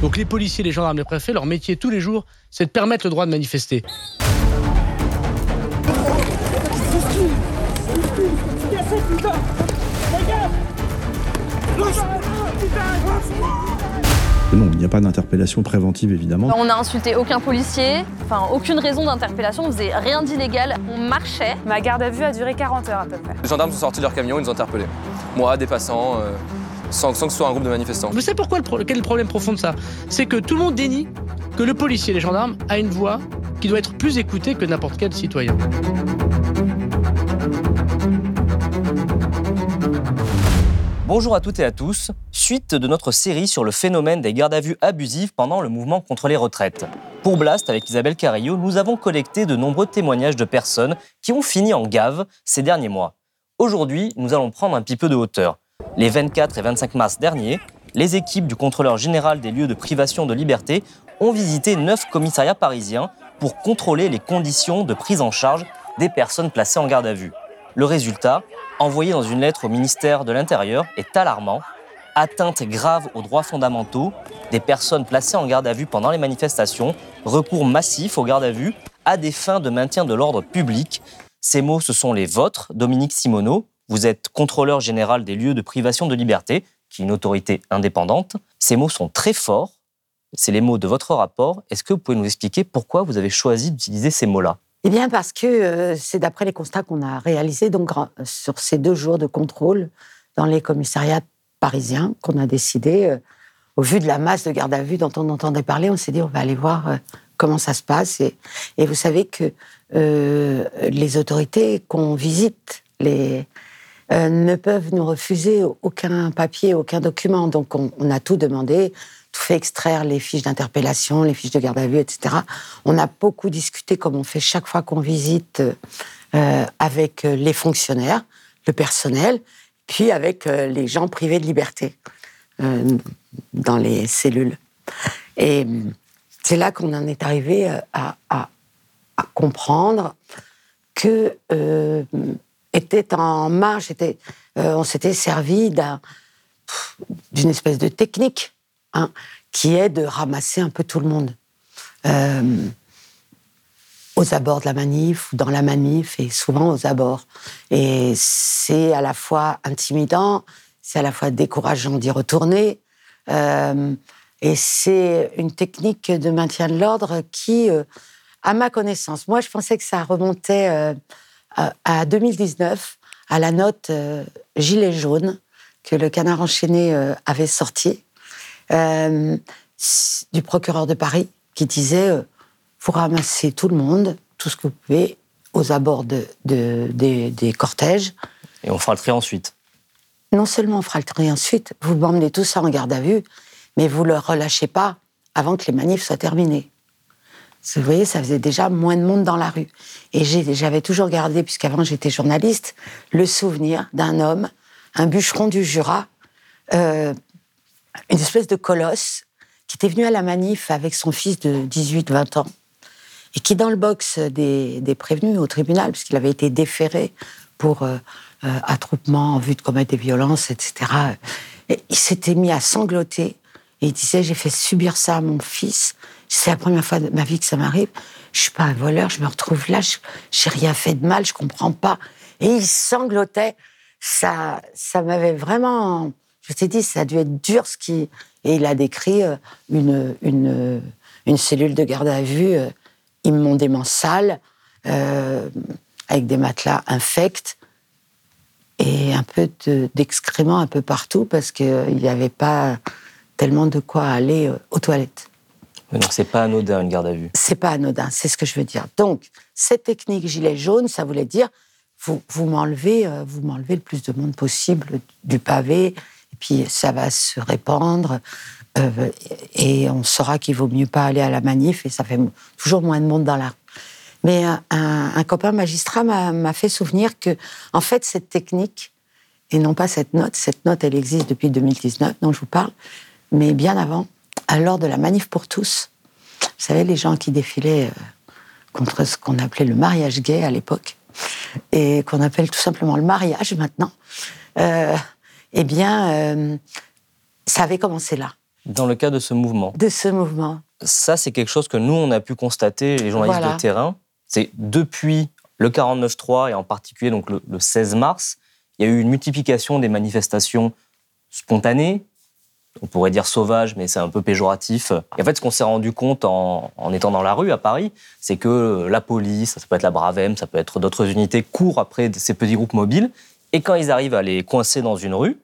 Donc les policiers, les gendarmes, les préfets, leur métier tous les jours, c'est de permettre le droit de manifester. Non, il n'y a pas d'interpellation préventive évidemment. On n'a insulté aucun policier, enfin aucune raison d'interpellation, on faisait rien d'illégal, on marchait. Ma garde à vue a duré 40 heures à peu près. Les gendarmes sont sortis de leur camion, ils nous ont interpellés. Moi, des passants, euh, sans, sans que ce soit un groupe de manifestants. Vous savez pourquoi le pro- quel est le problème profond de ça? C'est que tout le monde dénie que le policier et les gendarmes a une voix qui doit être plus écoutée que n'importe quel citoyen. Bonjour à toutes et à tous. Suite de notre série sur le phénomène des gardes à vue abusives pendant le mouvement contre les retraites. Pour Blast, avec Isabelle Carrillo, nous avons collecté de nombreux témoignages de personnes qui ont fini en gave ces derniers mois. Aujourd'hui, nous allons prendre un petit peu de hauteur. Les 24 et 25 mars derniers, les équipes du contrôleur général des lieux de privation de liberté ont visité neuf commissariats parisiens pour contrôler les conditions de prise en charge des personnes placées en garde à vue. Le résultat, envoyé dans une lettre au ministère de l'Intérieur, est alarmant. Atteinte grave aux droits fondamentaux des personnes placées en garde à vue pendant les manifestations, recours massif aux gardes à vue à des fins de maintien de l'ordre public. Ces mots, ce sont les vôtres, Dominique Simoneau. Vous êtes contrôleur général des lieux de privation de liberté, qui est une autorité indépendante. Ces mots sont très forts. C'est les mots de votre rapport. Est-ce que vous pouvez nous expliquer pourquoi vous avez choisi d'utiliser ces mots-là? Eh bien, parce que euh, c'est d'après les constats qu'on a réalisés donc, gra- sur ces deux jours de contrôle dans les commissariats parisiens qu'on a décidé, euh, au vu de la masse de garde à vue dont on entendait parler, on s'est dit on va aller voir euh, comment ça se passe. Et, vous savez que euh, les autorités qu'on visite euh, ne peuvent nous refuser aucun papier, aucun document. Donc on, on a tout demandé, tout fait extraire les fiches d'interpellation, les fiches de garde à vue, etc. On a beaucoup discuté, comme on fait chaque fois qu'on visite, euh, avec euh, les fonctionnaires, le personnel, puis avec euh, les gens privés de liberté dans les cellules. Et c'est là qu'on en est arrivé à, comprendre que était en marche, on s'était servi d'une espèce de technique qui est de ramasser un peu tout le monde. Euh, aux abords de la manif ou dans la manif et souvent aux abords. Et c'est à la fois intimidant, c'est à la fois décourageant d'y retourner. euh, et c'est une technique de maintien de l'ordre qui, euh, à ma connaissance, moi je pensais que ça remontait à, à 2019, à la note Gilet jaune que le canard enchaîné avait sorti euh, du procureur de Paris qui disait euh, vous ramassez tout le monde, tout ce que vous pouvez, aux abords de, de- des- des cortèges. Et on fera le tri ensuite. Non seulement on fera le tri ensuite, vous m'emmenez tout ça en garde à vue, mais vous ne le relâchez pas avant que les manifs soient terminés. Vous voyez, ça faisait déjà moins de monde dans la rue. Et j'avais toujours gardé, puisqu'avant j'étais journaliste, le souvenir d'un homme, un bûcheron du Jura, euh, une espèce de colosse, qui était venu à la manif avec son fils de 18-20 ans, et qui, dans le box des, des prévenus au tribunal, puisqu'il avait été déféré pour euh, euh, attroupement en vue de commettre des violences, etc., et il s'était mis à sangloter, et il disait J'ai fait subir ça à mon fils, c'est la première fois de ma vie que ça m'arrive, je suis pas un voleur, je me retrouve là, j'ai rien fait de mal, je comprends pas. Et il sanglotait, ça, ça m'avait vraiment. Je t'ai dit, ça a dû être dur ce qui. Et il a décrit euh, une, une, une cellule de garde à vue euh, immondément sale, euh, avec des matelas infects et un peu de- d'excréments un peu partout parce qu'il n'y avait pas tellement de quoi aller euh, aux toilettes. Mais Donc c'est pas anodin une garde à vue. C'est pas anodin, c'est ce que je veux dire. Donc, cette technique gilet jaune, ça voulait dire vous, vous m'enlevez, euh, vous m'enlevez le plus de monde possible du pavé, et puis ça va se répandre, euh, et on saura qu'il vaut mieux pas aller à la manif, et ça fait toujours moins de monde dans la. Mais un, copain magistrat m'a fait souvenir que, en fait, cette technique, et non pas cette note, cette note, elle existe depuis 2019, dont je vous parle, mais bien avant, à l'heure de la manif pour tous, vous savez, les gens qui défilaient euh, contre ce qu'on appelait le mariage gay à l'époque, et qu'on appelle tout simplement le mariage maintenant, euh, eh bien, euh, ça avait commencé là, Dans le cas de ce mouvement, de ce mouvement. ça, c'est quelque chose que nous, on a pu constater, les journalistes Voilà. de terrain. C'est depuis le 49-3 et en particulier donc le, le 16 mars, il y a eu une multiplication des manifestations spontanées. On pourrait dire sauvages, mais c'est un peu péjoratif. Et en fait, ce qu'on s'est rendu compte en, en étant dans la rue à Paris, c'est que la police, ça peut être la Bravem, ça peut être d'autres unités, courent après ces petits groupes mobiles. Et quand ils arrivent à les coincer dans une rue,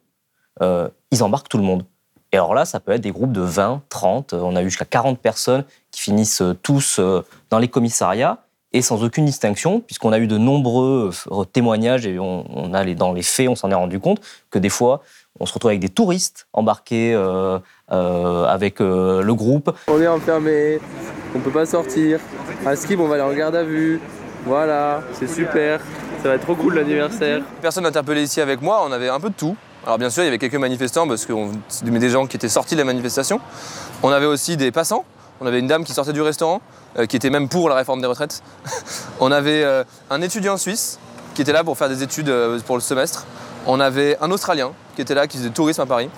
euh, ils embarquent tout le monde. Et alors là, ça peut être des groupes de 20, 30, euh, on a eu jusqu'à 40 personnes qui finissent euh, tous dans les commissariats et sans aucune distinction, puisqu'on a eu de nombreux témoignages et on, a dans les faits, on s'en est rendu compte que des fois, on se retrouve avec des touristes embarqués avec le groupe. On est enfermé, on peut pas sortir. À Skip, on va aller en garde à vue. Voilà, c'est super. Ça va être trop cool l'anniversaire. Personne interpellé ici avec moi, on avait un peu de tout. Alors bien sûr, il y avait quelques manifestants parce que c'était des gens qui étaient sortis de la manifestation. On avait aussi des passants. On avait une dame qui sortait du restaurant, euh, qui était même pour la réforme des retraites. on avait euh, un étudiant suisse qui était là pour faire des études euh, pour le semestre. On avait un Australien qui était là, qui faisait du tourisme à Paris.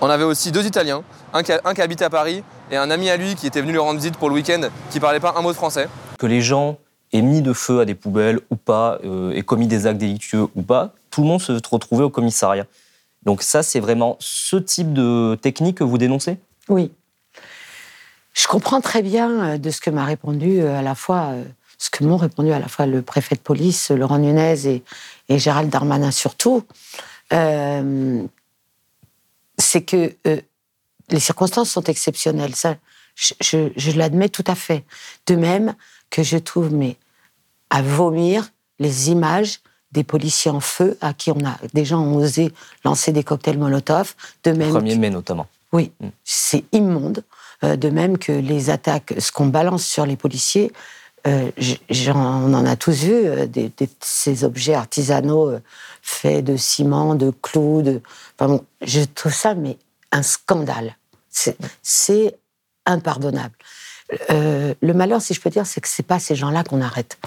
On avait aussi deux Italiens, un qui, un qui habitait à Paris et un ami à lui qui était venu le rendre visite pour le week-end, qui parlait pas un mot de français. Que les gens aient mis de feu à des poubelles ou pas, euh, aient commis des actes délictueux ou pas, tout le monde se retrouvait au commissariat. Donc ça, c'est vraiment ce type de technique que vous dénoncez? Oui. Je comprends très bien euh, de ce que m'a répondu euh, à la fois, euh, ce que m'ont répondu à la fois le préfet de police, Laurent Nunez et, et Gérald Darmanin surtout. Euh, c'est que euh, les circonstances sont exceptionnelles. Je, je- je l'admets tout à fait. De même que je trouve, mais à vomir les images des policiers en feu à qui on a des gens ont osé lancer des cocktails Molotov. De même 1er mai notamment. oui, Mm. c'est immonde. Euh, de même que les attaques, ce qu'on balance sur les policiers, euh, on en a tous vu, euh, des, des- ces objets artisanaux euh, faits de ciment, de clous. De... Enfin bon, je trouve ça mais un scandale. C'est- C'est impardonnable. Euh, le malheur, si je peux dire, c'est que c'est pas ces gens-là qu'on arrête.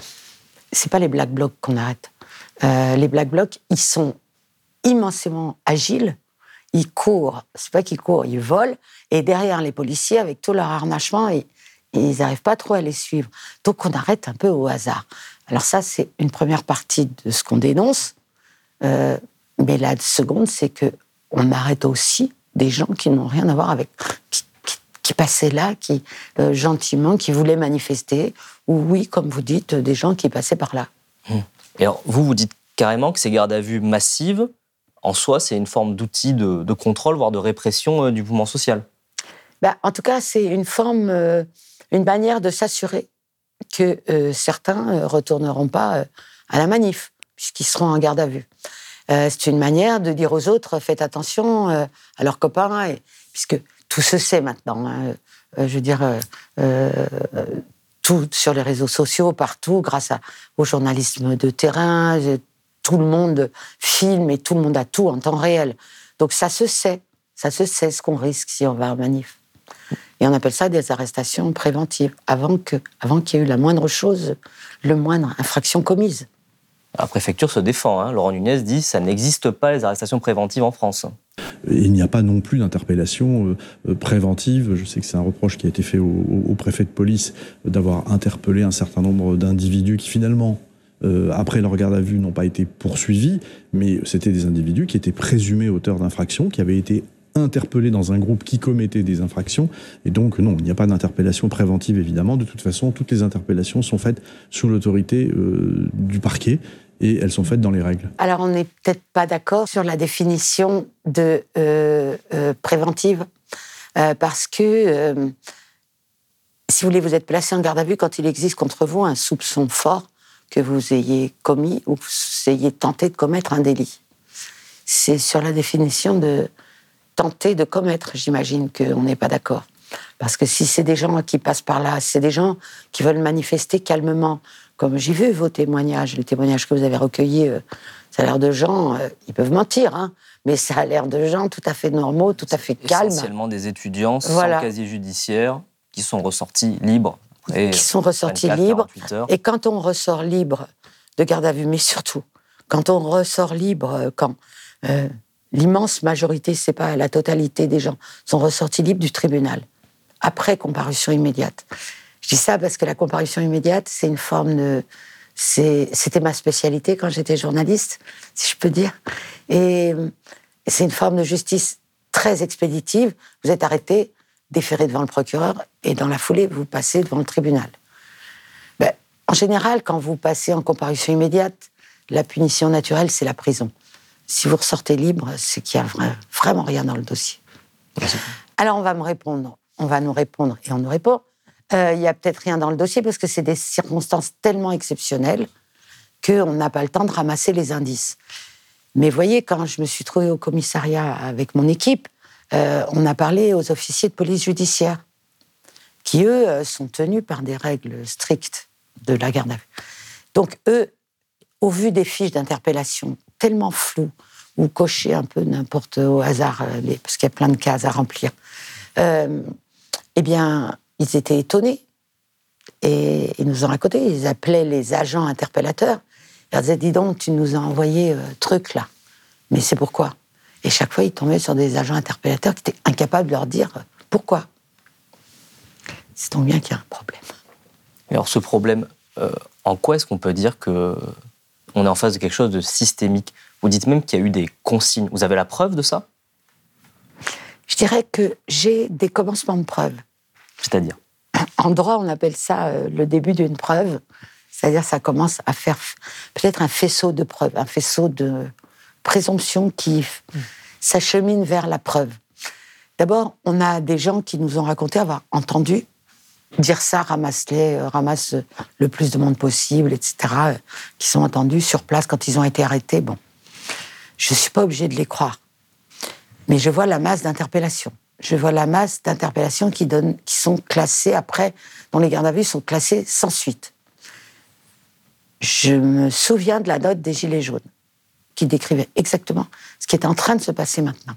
C'est pas les black blocs qu'on arrête. Euh, les black blocs, ils sont immensément agiles. Ils courent. C'est pas qu'ils courent, ils volent. Et derrière les policiers, avec tout leur harnachement, ils n'arrivent pas trop à les suivre. Donc on arrête un peu au hasard. Alors ça, c'est une première partie de ce qu'on dénonce. Euh, mais la seconde, c'est que on arrête aussi des gens qui n'ont rien à voir avec, qui- passaient là, qui euh, gentiment, qui voulaient manifester, ou oui, comme vous dites, des gens qui passaient par là. Et alors, vous, vous dites carrément que ces gardes à vue massives, en soi, c'est une forme d'outil de, de contrôle, voire de répression euh, du mouvement social. Bah, en tout cas, c'est une forme, euh, une manière de s'assurer que euh, certains ne retourneront pas à la manif, puisqu'ils seront en garde à vue. C'est une manière de dire aux autres, faites attention à leurs copains, et, puisque tout se sait maintenant. hein. Euh, je veux dire, euh, euh, tout sur les réseaux sociaux, partout, grâce au journalisme de terrain, tout le monde filme et tout le monde a tout en temps réel. Donc ça se sait, ça se sait ce qu'on risque si on va en manif. Et on appelle ça des arrestations préventives, avant qu'il y ait eu la moindre chose, le moindre infraction commise. La préfecture se défend. hein. Laurent Nunez dit ça n'existe pas les arrestations préventives en France. Il n'y a pas non plus d'interpellation euh, euh, préventive. Je sais que c'est un reproche qui a été fait au, préfet de police euh, d'avoir interpellé un certain nombre d'individus qui finalement, après leur garde à vue, n'ont pas été poursuivis, mais c'était des individus qui étaient présumés auteurs d'infractions, qui avaient été interpellés dans un groupe qui commettait des infractions. Et donc, non, il n'y a pas d'interpellation préventive, évidemment. De toute façon, toutes les interpellations sont faites sous l'autorité du parquet et elles sont faites dans les règles. Alors, on n'est peut-être pas d'accord sur la définition de euh, euh, préventive, euh, parce que, si vous voulez, vous êtes placé en garde à vue quand il existe contre vous un soupçon fort que vous ayez commis ou que vous ayez tenté de commettre un délit. C'est sur la définition de tenter de commettre, j'imagine qu'on n'est pas d'accord. Parce que si c'est des gens qui passent par là, c'est des gens qui veulent manifester calmement, comme j'ai vu vos témoignages, les témoignages que vous avez recueillis, euh, ça a l'air de gens, euh, ils peuvent mentir, hein, mais ça a l'air de gens tout à fait normaux, tout à fait calmes. Essentiellement des étudiants Voilà. sans casier judiciaire qui sont ressortis libres. après qui sont ressortis 24, libres. 48 heures. Et quand on ressort libre de garde à vue, mais surtout, quand on ressort libre, euh, quand euh, l'immense majorité, c'est pas la totalité des gens, sont ressortis libres du tribunal, après comparution immédiate. Je dis ça parce que la comparution immédiate, c'est une forme de. C'était ma spécialité quand j'étais journaliste, si je peux dire. Et c'est une forme de justice très expéditive. Vous êtes arrêté, déféré devant le procureur, et dans la foulée, vous passez devant le tribunal. Ben, en général, quand vous passez en comparution immédiate, la punition naturelle, c'est la prison. Si vous ressortez libre, c'est qu'il n'y a vra- vraiment rien dans le dossier. Alors on va me répondre, on va nous répondre et on nous répond. Euh, Il y a peut-être rien dans le dossier parce que c'est des circonstances tellement exceptionnelles qu'on n'a pas le temps de ramasser les indices. Mais voyez, quand je me suis trouvée au commissariat avec mon équipe, euh, on a parlé aux officiers de police judiciaire qui, eux, euh, sont tenus par des règles strictes de la garde à vue. Donc, eux, au vu des fiches d'interpellation tellement floues, ou cochées un peu n'importe au hasard, parce qu'il y a plein de cases à remplir, eh bien, ils étaient étonnés. Et ils nous ont raconté, ils appelaient les agents interpellateurs. Ils leur disaient, dis donc, tu nous as envoyé euh, truc là. Mais c'est pourquoi? Et chaque fois, ils tombaient sur des agents interpellateurs qui étaient incapables de leur dire euh, pourquoi. C'est donc bien qu'il y a un problème. Et alors ce problème, euh, en quoi est-ce qu'on peut dire que on est en face de quelque chose de systémique? Vous dites même qu'il y a eu des consignes. Vous avez la preuve de ça? Je dirais que j'ai des commencements de preuves. En droit, on appelle ça euh, le début d'une preuve. C'est-à-dire, ça commence à faire peut-être un faisceau de preuves, un faisceau de présomptions qui f- s'achemine vers la preuve. D'abord, on a des gens qui nous ont raconté avoir entendu dire ça, ramasse-les, euh, ramasse le plus de monde possible, etc., euh, qui sont entendus sur place quand ils ont été arrêtés. Bon, je ne suis pas obligée de les croire. Mais je vois la masse d'interpellations. Je vois la masse d'interpellations qui, qui sont classées après, dont les gardes à vue sont classées sans suite. Je me souviens de la note des Gilets jaunes, qui décrivait exactement ce qui est en train de se passer maintenant.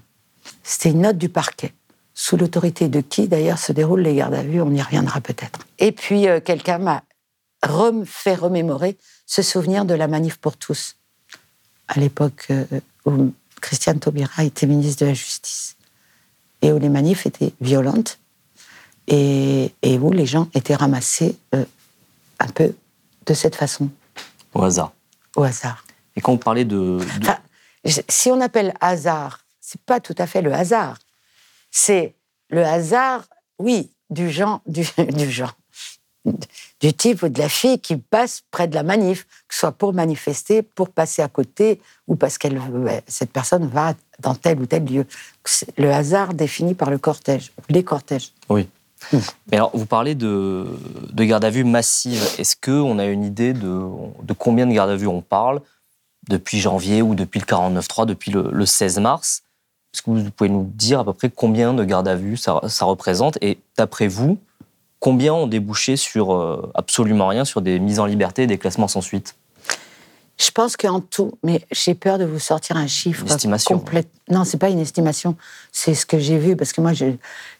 C'était une note du parquet, sous l'autorité de qui d'ailleurs se déroulent les gardes à vue, on y reviendra peut-être. Et puis euh, quelqu'un m'a rem- fait remémorer ce souvenir de la manif pour tous, à l'époque euh, où Christiane Taubira était ministre de la Justice, et où les manifs étaient violentes, et, et où les gens étaient ramassés euh, un peu de cette façon, Au hasard. au hasard. Et quand vous parlez de... de- Enfin, je- si on appelle hasard, c'est pas tout à fait le hasard. C'est le hasard, oui, du genre, du, du genre, du type ou de la fille qui passe près de la manif, que ce soit pour manifester, pour passer à côté, ou parce qu'elle veut- cette personne va dans tel ou tel lieu. Le hasard défini par le cortège, les cortèges. Oui. Mais alors, vous parlez de, de garde à vue massive. Est-ce qu'on a une idée de, de combien de garde à vue on parle depuis janvier ou depuis le 49.3, depuis le, le 16 mars? Est-ce que vous pouvez nous dire à peu près combien de garde à vue ça, ça représente? Et d'après vous, combien ont débouché sur euh, absolument rien, sur des mises en liberté et des classements sans suite? Je pense qu'en tout, mais j'ai peur de vous sortir un chiffre Une estimation. complet. Non, c'est pas une estimation, c'est ce que j'ai vu parce que moi, je,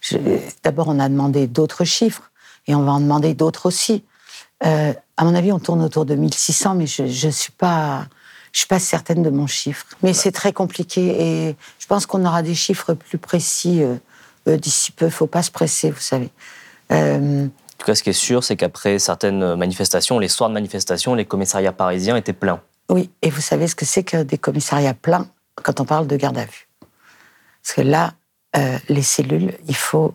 je- d'abord, on a demandé d'autres chiffres et on va en demander d'autres aussi. Euh, à mon avis, on tourne autour de 1600, mais je, je suis pas, je suis pas certaine de mon chiffre. Mais c'est très compliqué et je pense qu'on aura des chiffres plus précis euh, d'ici peu. Faut pas se presser, vous savez. Euh, En tout cas, ce qui est sûr, c'est qu'après certaines manifestations, les soirs de manifestation, les commissariats parisiens étaient pleins. Oui, et vous savez ce que c'est que des commissariats pleins quand on parle de garde à vue? Parce que là, euh, les cellules, il faut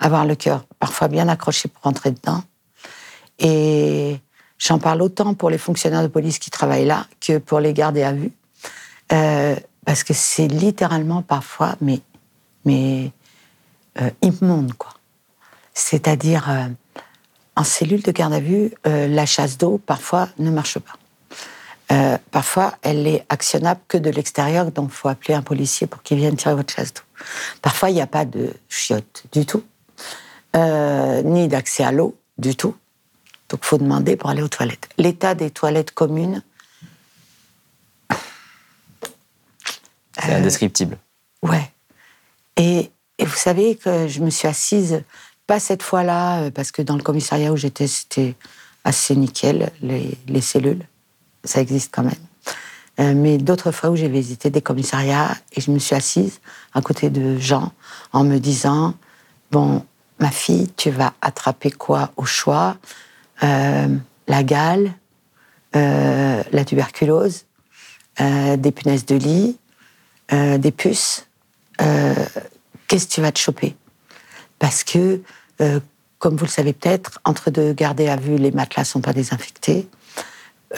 avoir le cœur parfois bien accroché pour rentrer dedans. Et j'en parle autant pour les fonctionnaires de police qui travaillent là que pour les gardés à vue. Euh, parce que c'est littéralement parfois, mais, mais euh, immonde, quoi. C'est-à-dire, euh, en cellule de garde à vue, euh, la chasse d'eau, parfois, ne marche pas. Euh, parfois, elle est actionnable que de l'extérieur, donc il faut appeler un policier pour qu'il vienne tirer votre chasse d'eau. Parfois, il n'y a pas de chiottes du tout, ni d'accès à l'eau du tout. Donc, il faut demander pour aller aux toilettes. L'état des toilettes communes, C'est indescriptible. Ouais. Et, et vous savez que je me suis assise, pas cette fois-là, euh, parce que dans le commissariat où j'étais, c'était assez nickel, les, les cellules. Ça existe quand même. Euh, mais d'autres fois où j'ai visité des commissariats et je me suis assise à côté de gens en me disant Bon, ma fille, tu vas attraper quoi au choix? Euh, La gale, la tuberculose, des punaises de lit, des puces. Qu'est-ce que tu vas te choper? Parce que, euh, comme vous le savez peut-être, entre deux garder à vue, les matelas sont pas désinfectés,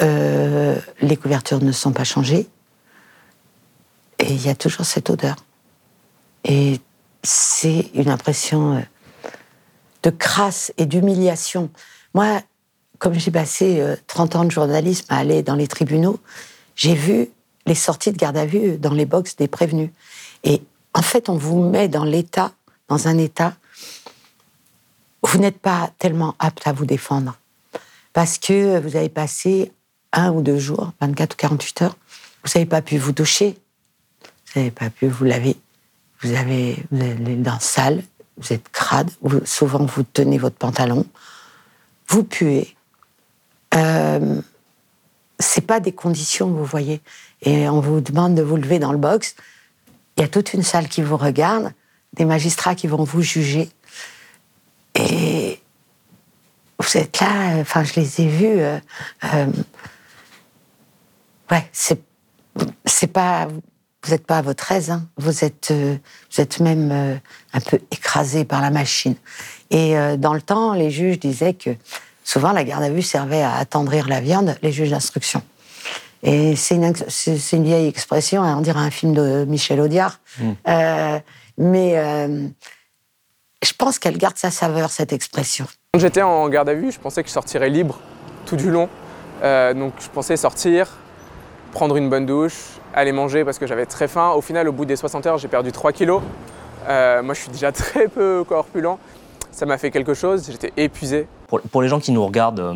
euh, les couvertures ne sont pas changées, et il y a toujours cette odeur. Et c'est une impression euh, de crasse et d'humiliation. Moi, comme j'ai passé euh, 30 ans de journalisme à aller dans les tribunaux, j'ai vu les sorties de garde à vue dans les box des prévenus. Et en fait, on vous met dans l'état, dans un état vous n'êtes pas tellement apte à vous défendre. Parce que vous avez passé un ou deux jours, 24 ou 48 heures, vous n'avez pas pu vous doucher, vous n'avez pas pu vous laver, vous avez, vous avez sales, vous êtes crade, souvent vous tenez votre pantalon, vous puez. Euh, c'est pas des conditions, vous voyez. Et on vous demande de vous lever dans le box. Il y a toute une salle qui vous regarde, des magistrats qui vont vous juger. Et vous êtes là, enfin, je les ai vus. euh, euh, ouais, c'est, c'est pas, vous n'êtes pas à votre aise. hein. Vous êtes, euh, vous êtes même un peu écrasé par la machine. Et dans le temps, les juges disaient que souvent la garde à vue servait à attendrir la viande, les juges d'instruction. Et c'est une, ex- c'est c'est une vieille expression, hein, on dirait un film de Michel Audiard. Euh, mais euh, je pense qu'elle garde sa saveur, cette expression. Quand j'étais en garde à vue, je pensais que je sortirais libre tout du long. Euh, donc je pensais sortir, prendre une bonne douche, aller manger parce que j'avais très faim. Au final, au bout des 60 heures, j'ai perdu 3 kilos. Euh, moi, je suis déjà très peu corpulent. Ça m'a fait quelque chose, j'étais épuisé. Pour, pour les gens qui nous regardent, euh,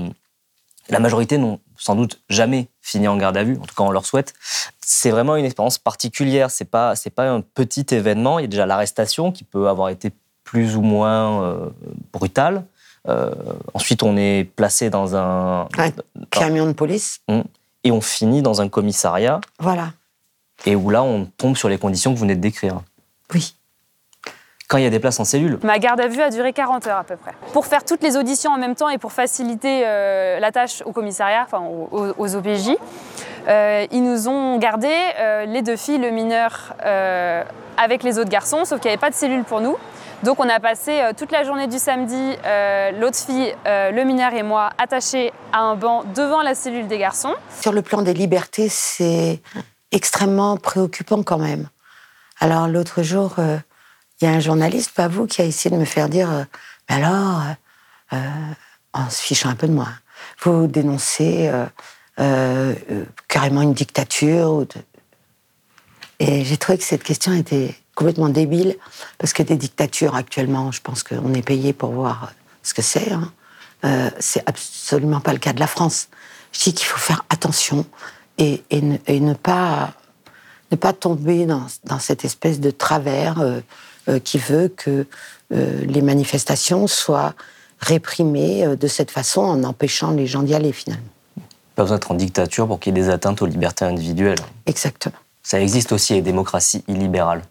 la majorité n'ont sans doute jamais fini en garde à vue, en tout cas on leur souhaite. C'est vraiment une expérience particulière, c'est pas, c'est pas un petit événement, il y a déjà l'arrestation qui peut avoir été plus ou moins euh, brutale. Euh, ensuite on est placé dans un... Un camion de police, Et on finit dans un commissariat, voilà. et où là on tombe sur les conditions que vous venez de décrire. Oui. Quand il y a des places en cellule, Ma garde à vue a duré 40 heures à peu près. Pour faire toutes les auditions en même temps et pour faciliter euh, la tâche au commissariat, enfin aux, OPJ, euh, ils nous ont gardé euh, les deux filles, le mineur euh, avec les autres garçons, sauf qu'il n'y avait pas de cellule pour nous. Donc on a passé euh, toute la journée du samedi, euh, l'autre fille, euh, le mineur et moi, attachés à un banc devant la cellule des garçons. Sur le plan des libertés, c'est extrêmement préoccupant quand même. Alors l'autre jour, euh, il y a un journaliste, pas vous, qui a essayé de me faire dire, euh, mais alors, euh, euh, en se fichant un peu de moi, vous dénoncez carrément une dictature. Et j'ai trouvé que cette question était complètement débile, parce que des dictatures actuellement, je pense qu'on est payé pour voir ce que c'est. hein. Euh, c'est absolument pas le cas de la France. Je dis qu'il faut faire attention et, ne, pas ne pas tomber dans, cette espèce de travers qui veut que euh, les manifestations soient réprimées euh, de cette façon en empêchant les gens d'y aller finalement. pas besoin d'être en dictature pour qu'il y ait des atteintes aux libertés individuelles. Exactement. Ça existe aussi les démocraties illibérales.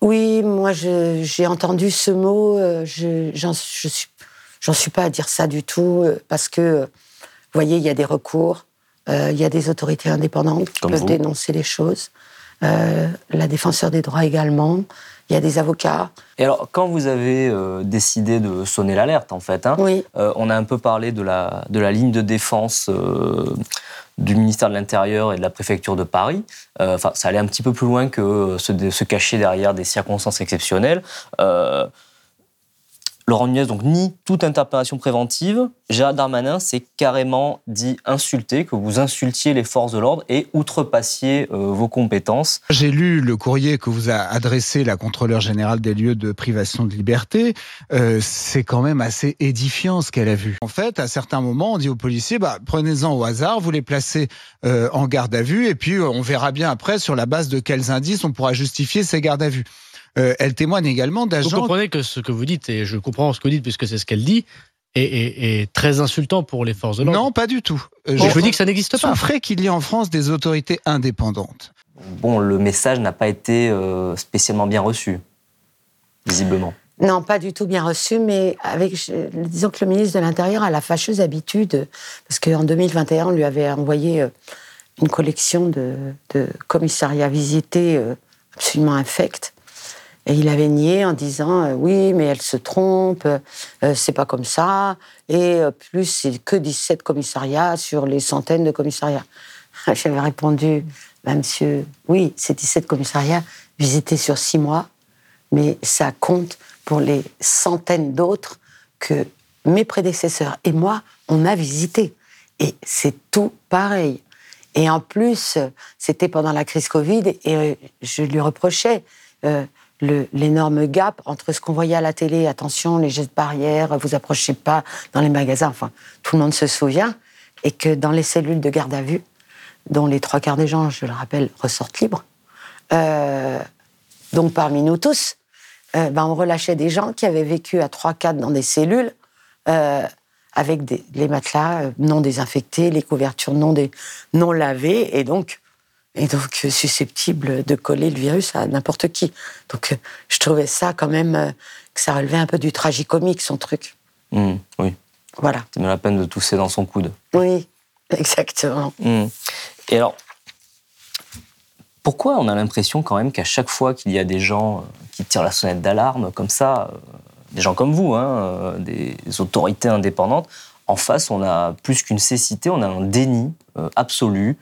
Oui, moi j'ai entendu ce mot, euh, je j'en je suis, pas à dire ça du tout, euh, parce que, euh, vous voyez, il y a des recours, euh, il y a des autorités indépendantes qui Comme peuvent vous. dénoncer les choses, euh, la défenseur des droits également, il y a des avocats. Et alors, quand vous avez euh, décidé de sonner l'alerte, en fait, hein, Oui. euh, on a un peu parlé de la, de la ligne de défense euh, du ministère de l'Intérieur et de la préfecture de Paris. Enfin, ça allait un petit peu plus loin que se, se cacher derrière des circonstances exceptionnelles. Laurent Nunez donc nie toute interpellation préventive. Gérald Darmanin s'est carrément dit insulté, que vous insultiez les forces de l'ordre et outrepassiez euh, vos compétences. J'ai lu le courrier que vous a adressé la contrôleur générale des lieux de privation de liberté. Euh, c'est quand même assez édifiant ce qu'elle a vu. En fait, à certains moments, on dit aux policiers bah, prenez-en au hasard, vous les placez euh, en garde à vue et puis on verra bien après sur la base de quels indices on pourra justifier ces gardes à vue. Euh, elle témoigne également d'agents. Vous comprenez que ce que vous dites, et je comprends ce que vous dites puisque c'est ce qu'elle dit, est, très insultant pour les forces de l'ordre. Non, pas du tout. Euh, je vous dis que ça n'existe pas. Souffrez qu'il y ait en France des autorités indépendantes. Bon, le message n'a pas été euh, spécialement bien reçu, visiblement. Non, pas du tout bien reçu, mais avec, disons que le ministre de l'Intérieur a la fâcheuse habitude, parce qu'en 2021, on lui avait envoyé une collection de, de commissariats visités absolument infects. Et il avait nié en disant euh, oui, mais elle se trompe, euh, c'est pas comme ça. Et euh, plus, c'est que 17 commissariats sur les centaines de commissariats. J'avais répondu, bah, monsieur, oui, c'est 17 commissariats visités sur six mois, mais ça compte pour les centaines d'autres que mes prédécesseurs et moi, on a visité. Et c'est tout pareil. Et en plus, c'était pendant la crise Covid et je lui reprochais l'énorme gap entre ce qu'on voyait à la télé, attention, les gestes barrières, vous approchez pas dans les magasins, enfin, tout le monde se souvient, et que dans les cellules de garde à vue, dont les trois quarts des gens, je le rappelle, ressortent libres, euh, donc parmi nous tous, euh, ben on relâchait des gens qui avaient vécu à 3-4 dans des cellules euh, avec des, les matelas non désinfectés, les couvertures non, non lavées, et donc et donc euh, susceptible de coller le virus à n'importe qui. Donc euh, je trouvais ça quand même euh, que ça relevait un peu du tragicomique, son truc. Mmh, oui. Voilà. C'est la peine de tousser dans son coude. Oui, exactement. Mmh. Et alors, pourquoi on a l'impression quand même qu'à chaque fois qu'il y a des gens qui tirent la sonnette d'alarme comme ça, des gens comme vous, hein, des autorités indépendantes, en face, on a plus qu'une cécité, on a un déni absolu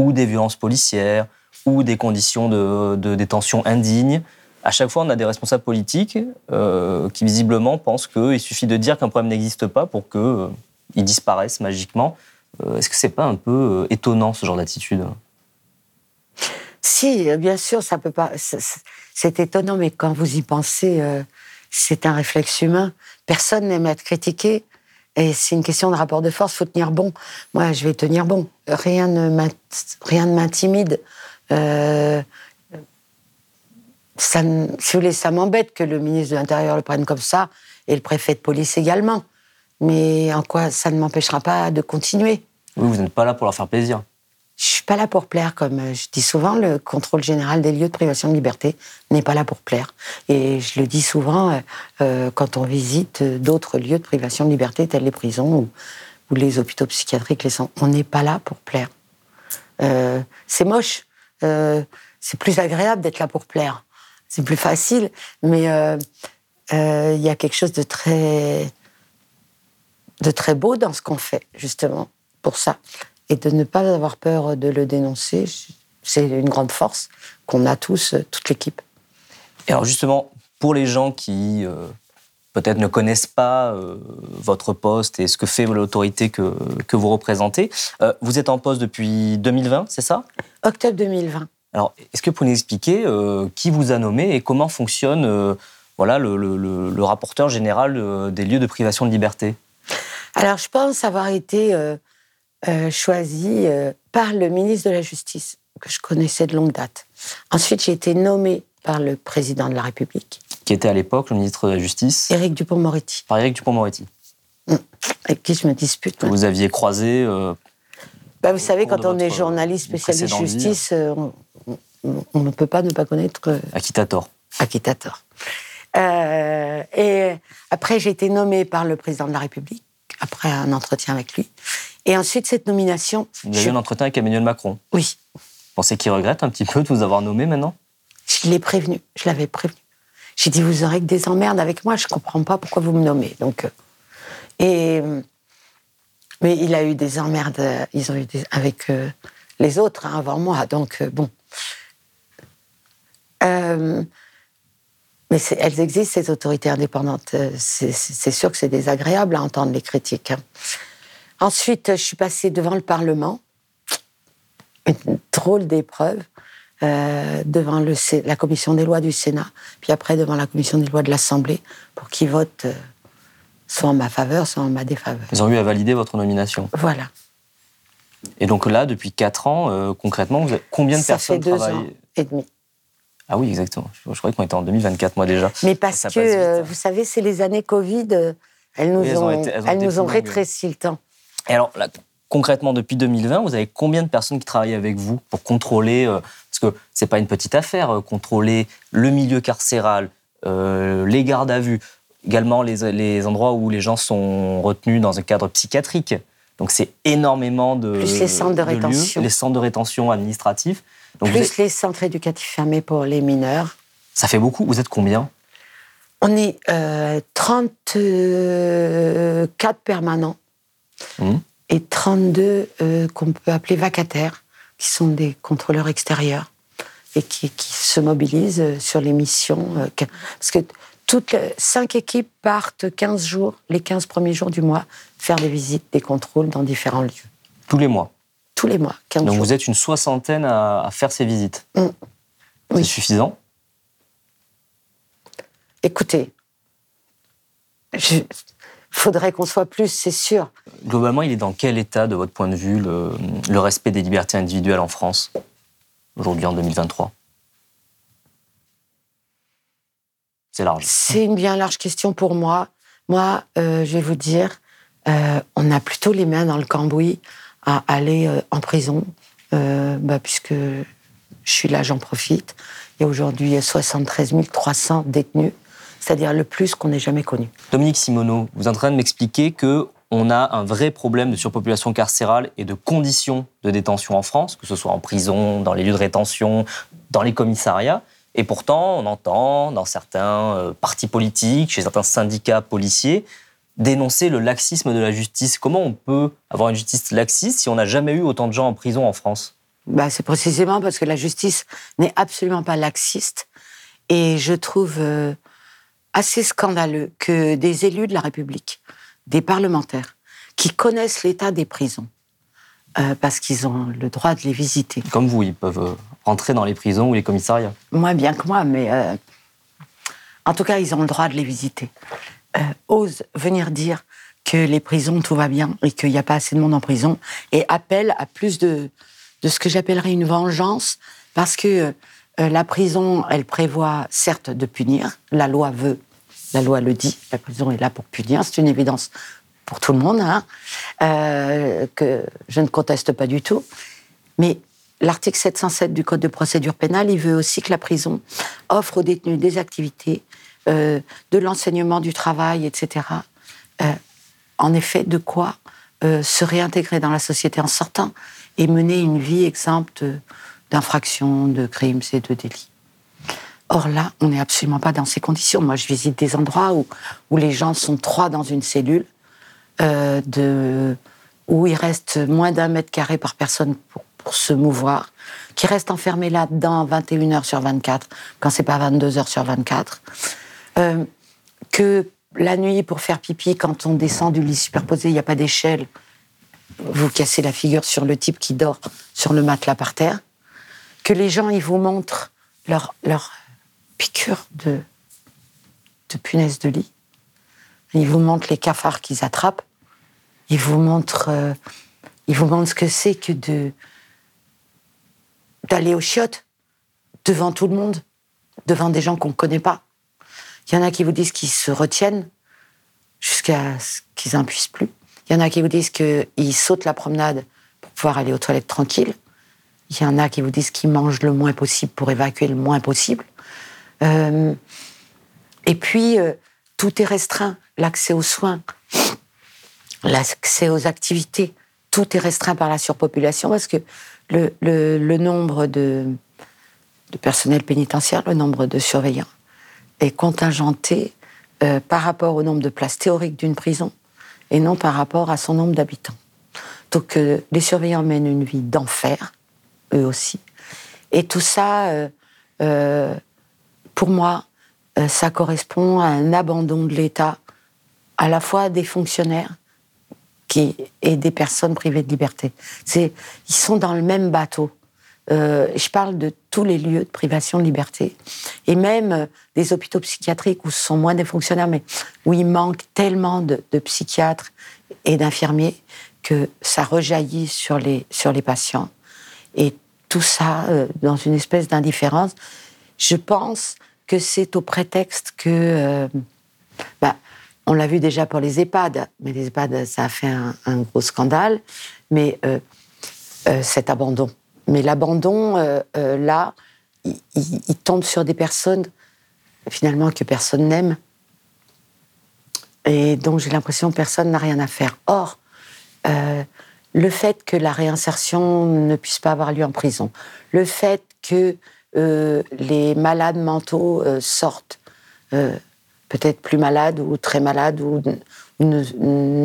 ou des violences policières, ou des conditions de, détention indignes. À chaque fois, on a des responsables politiques euh, qui visiblement pensent qu'il suffit de dire qu'un problème n'existe pas pour qu'il euh, disparaisse magiquement. Euh, est-ce que c'est pas un peu étonnant ce genre d'attitude? Si, bien sûr, ça peut pas. C'est étonnant, mais quand vous y pensez, c'est un réflexe humain. Personne n'aime être critiqué. Et c'est une question de rapport de force, faut tenir bon. Moi, je vais tenir bon. Rien ne m'intimide. Euh, ça, si vous ça m'embête que le ministre de l'Intérieur le prenne comme ça, et le préfet de police également. Mais en quoi ça ne m'empêchera pas de continuer? Oui, vous n'êtes pas là pour leur faire plaisir. Je suis pas là pour plaire, comme je dis souvent, le contrôle général des lieux de privation de liberté n'est pas là pour plaire. Et je le dis souvent euh, euh, quand on visite d'autres lieux de privation de liberté, tels les prisons ou, les hôpitaux psychiatriques, les centres. On n'est pas là pour plaire. Euh, c'est moche. c'est plus agréable d'être là pour plaire. C'est plus facile, mais il y a quelque chose de très, de très beau dans ce qu'on fait, justement, pour ça et de ne pas avoir peur de le dénoncer, c'est une grande force qu'on a tous, euh, toute l'équipe. Et alors justement, pour les gens qui euh, peut-être ne connaissent pas euh, votre poste et ce que fait l'autorité que, que, vous représentez, vous êtes en poste depuis 2020, c'est ça? Octobre 2020. Alors, est-ce que vous pouvez nous expliquer qui vous a nommé et comment fonctionne voilà, le, le, le, rapporteur général des lieux de privation de liberté? Alors, je pense avoir été euh, choisi euh, par le ministre de la Justice, que je connaissais de longue date. Ensuite, j'ai été nommée par le président de la République. Qui était à l'époque le ministre de la Justice Éric Dupont-Moretti. Par Éric Dupont-Moretti. Mmh. Avec qui je me dispute. Vous aviez croisé. Euh, bah, vous savez, quand on est journaliste spécialiste justice, on, ne peut pas ne pas connaître. Akitator. Akitator. et après, j'ai été nommée par le président de la République, après un entretien avec lui. Et ensuite, cette nomination. Vous avez eu un entretien avec Emmanuel Macron Oui. Vous pensez qu'il regrette un petit peu de vous avoir nommé maintenant? Je l'ai prévenu, je l'avais prévenu. J'ai dit, vous aurez que des emmerdes avec moi, je ne comprends pas pourquoi vous me nommez. Donc, euh, et, mais il a eu des emmerdes, euh, ils ont eu des, avec euh, les autres hein, avant moi. Donc, bon. Mais elles existent, ces autorités indépendantes. Euh, C'est c'est sûr que c'est désagréable à entendre les critiques. hein. Ensuite, je suis passée devant le Parlement. Une drôle d'épreuve. euh, devant le, la commission des lois du Sénat, puis après devant la commission des lois de l'Assemblée, pour qu'ils votent euh, soit en ma faveur, soit en ma défaveur. Ils ont eu à valider votre nomination. Voilà. Et donc là, depuis 4 ans, euh, concrètement, vous avez- combien de Ça fait personnes deux travaillent ans et demi. Ah oui, exactement. Je, je croyais qu'on était en 2024, moi déjà. Mais parce Ça que, vite. vous savez, c'est les années Covid, elles nous Oui, elles ont ont, été- elles ont elles été nous ont rétréci le temps. Et alors, là, concrètement, depuis 2020, vous avez combien de personnes qui travaillent avec vous pour contrôler, euh, parce que c'est pas une petite affaire, euh, contrôler le milieu carcéral, euh, les gardes à vue, également les, les endroits où les gens sont retenus dans un cadre psychiatrique. Donc c'est énormément de Plus les centres de lieux, rétention. les centres de rétention administratifs. Donc Plus êtes- les centres éducatifs fermés pour les mineurs. ça fait beaucoup. Vous êtes combien? On est euh, 34 permanents Mhm. et 32 euh, qu'on peut appeler vacataires, qui sont des contrôleurs extérieurs et qui, qui se mobilisent euh, sur les missions. euh, parce que toutes les cinq équipes partent 15 jours, les 15 premiers jours du mois, faire des visites, des contrôles dans différents lieux. Tous les mois. Tous les mois, 15 Donc jours. vous êtes une soixantaine à, à faire ces visites. Mm. C'est Oui. suffisant? Écoutez, faudrait qu'on soit plus, c'est sûr. Globalement, il est dans quel état, de votre point de vue, le, le respect des libertés individuelles en France, aujourd'hui en 2023 C'est large. C'est une bien large question pour moi. Moi, euh, je vais vous dire, euh, on a plutôt les mains dans le cambouis à aller euh, en prison, bah, puisque je suis là, j'en profite. Il y a aujourd'hui 73 300 détenus, c'est-à-dire le plus qu'on n'ait jamais connu. Dominique Simoneau, vous êtes en train de m'expliquer que on a un vrai problème de surpopulation carcérale et de conditions de détention en France, que ce soit en prison, dans les lieux de rétention, dans les commissariats. Et pourtant, on entend dans certains euh, partis politiques, chez certains syndicats policiers, dénoncer le laxisme de la justice. Comment on peut avoir une justice laxiste si on n'a jamais eu autant de gens en prison en France? Bah, c'est précisément parce que la justice n'est absolument pas laxiste. Et je trouve euh, assez scandaleux que des élus de la République, des parlementaires, qui connaissent l'état des prisons, euh, parce qu'ils ont le droit de les visiter, Comme vous, ils peuvent euh, rentrer dans les prisons ou les commissariats. moins bien que moi, mais euh, en tout cas, ils ont le droit de les visiter, euh, osent venir dire que les prisons, tout va bien et qu'il n'y a pas assez de monde en prison, et appellent à plus de, de ce que j'appellerais une vengeance, parce que euh, la prison, elle prévoit certes de punir, la loi veut, la loi le dit, la prison est là pour punir, c'est une évidence pour tout le monde, hein, euh, que je ne conteste pas du tout, mais l'article 707 du Code de procédure pénale, il veut aussi que la prison offre aux détenus des activités, euh, de l'enseignement du travail, etc. Euh, en effet, de quoi euh, se réintégrer dans la société en sortant et mener une vie exempte d'infractions, de crimes et de délits. Or là, on n'est absolument pas dans ces conditions. Moi, je visite des endroits où, où les gens sont trois dans une cellule, euh, où il reste moins d'un mètre carré par personne pour, pour se mouvoir, qui restent enfermés là-dedans 21 heures sur 24, quand c'est pas 22 heures sur 24, euh, que la nuit, pour faire pipi, quand on descend du lit superposé, il n'y a pas d'échelle, vous cassez la figure sur le type qui dort sur le matelas par terre, que les gens, ils vous montrent leur, piqûre de, de punaise de lit, ils vous montrent les cafards qu'ils attrapent, ils vous montrent, euh, ils vous montrent ce que c'est que de d'aller aux chiottes devant tout le monde, devant des gens qu'on ne connaît pas. Il y en a qui vous disent qu'ils se retiennent jusqu'à ce qu'ils n'en puissent plus. Il y en a qui vous disent qu'ils sautent la promenade pour pouvoir aller aux toilettes tranquilles. Il y en a qui vous disent qu'ils mangent le moins possible pour évacuer le moins possible. Euh, et puis, euh, tout est restreint. L'accès aux soins, l'accès aux activités, tout est restreint par la surpopulation parce que le, nombre de, de personnel pénitentiaire, le nombre de surveillants est contingenté euh, par rapport au nombre de places théoriques d'une prison et non par rapport à son nombre d'habitants. Donc les surveillants mènent une vie d'enfer, eux aussi. Et tout ça, euh, euh, pour moi, euh, ça correspond à un abandon de l'État, à la fois des fonctionnaires qui, et des personnes privées de liberté. Ils sont dans le même bateau. Je parle de tous les lieux de privation de liberté et même des hôpitaux psychiatriques où ce sont moins des fonctionnaires, mais où il manque tellement de, de psychiatres et d'infirmiers que ça rejaillit sur les, sur les patients. Et tout ça euh, dans une espèce d'indifférence. Je pense que c'est au prétexte que, euh, bah, on l'a vu déjà pour les EHPAD, mais les EHPAD, ça a fait un, gros scandale, mais euh, cet abandon. Mais l'abandon, là, il, tombe sur des personnes, finalement, que personne n'aime, et donc j'ai l'impression que personne n'a rien à faire. Or, le fait que la réinsertion ne puisse pas avoir lieu en prison, le fait que euh, les malades mentaux euh, sortent, euh, peut-être plus malades ou très malades ou ne,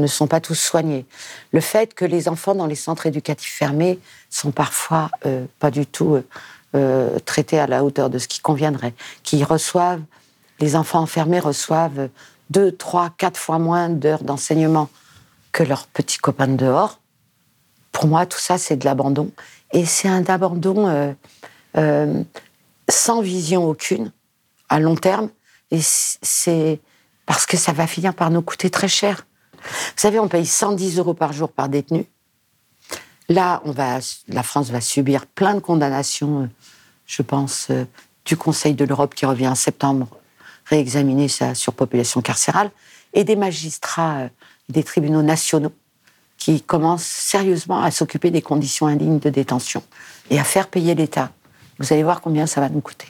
ne sont pas tous soignés, le fait que les enfants dans les centres éducatifs fermés sont parfois euh, pas du tout euh, euh, traités à la hauteur de ce qui conviendrait, qui reçoivent, les enfants enfermés reçoivent deux, trois, quatre fois moins d'heures d'enseignement que leurs petits copains de dehors. Pour moi, tout ça, c'est de l'abandon. Et c'est un abandon euh, euh, sans vision aucune, à long terme. Et c'est parce que ça va finir par nous coûter très cher. Vous savez, on paye 110 euros par jour par détenu. Là, on va, la France va subir plein de condamnations, euh, je pense, du Conseil de l'Europe qui revient en septembre réexaminer sa surpopulation carcérale, et des magistrats, des tribunaux nationaux qui commencent sérieusement à s'occuper des conditions indignes de détention et à faire payer l'État. Vous allez voir combien ça va nous coûter.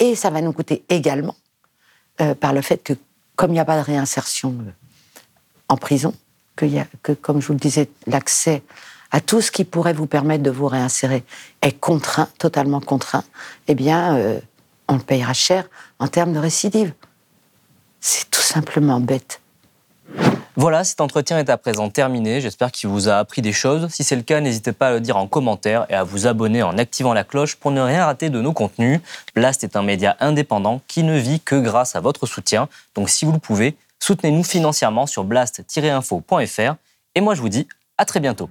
Et ça va nous coûter également euh, par le fait que, comme il n'y a pas de réinsertion euh, en prison, que, comme je vous le disais, l'accès à tout ce qui pourrait vous permettre de vous réinsérer est contraint, totalement contraint, eh bien, euh, on le payera cher en termes de récidive. C'est tout simplement bête. Voilà, cet entretien est à présent terminé. J'espère qu'il vous a appris des choses. Si c'est le cas, n'hésitez pas à le dire en commentaire et à vous abonner en activant la cloche pour ne rien rater de nos contenus. Blast est un média indépendant qui ne vit que grâce à votre soutien. Donc si vous le pouvez, soutenez-nous financièrement sur blast-info.fr. Et moi, je vous dis à très bientôt.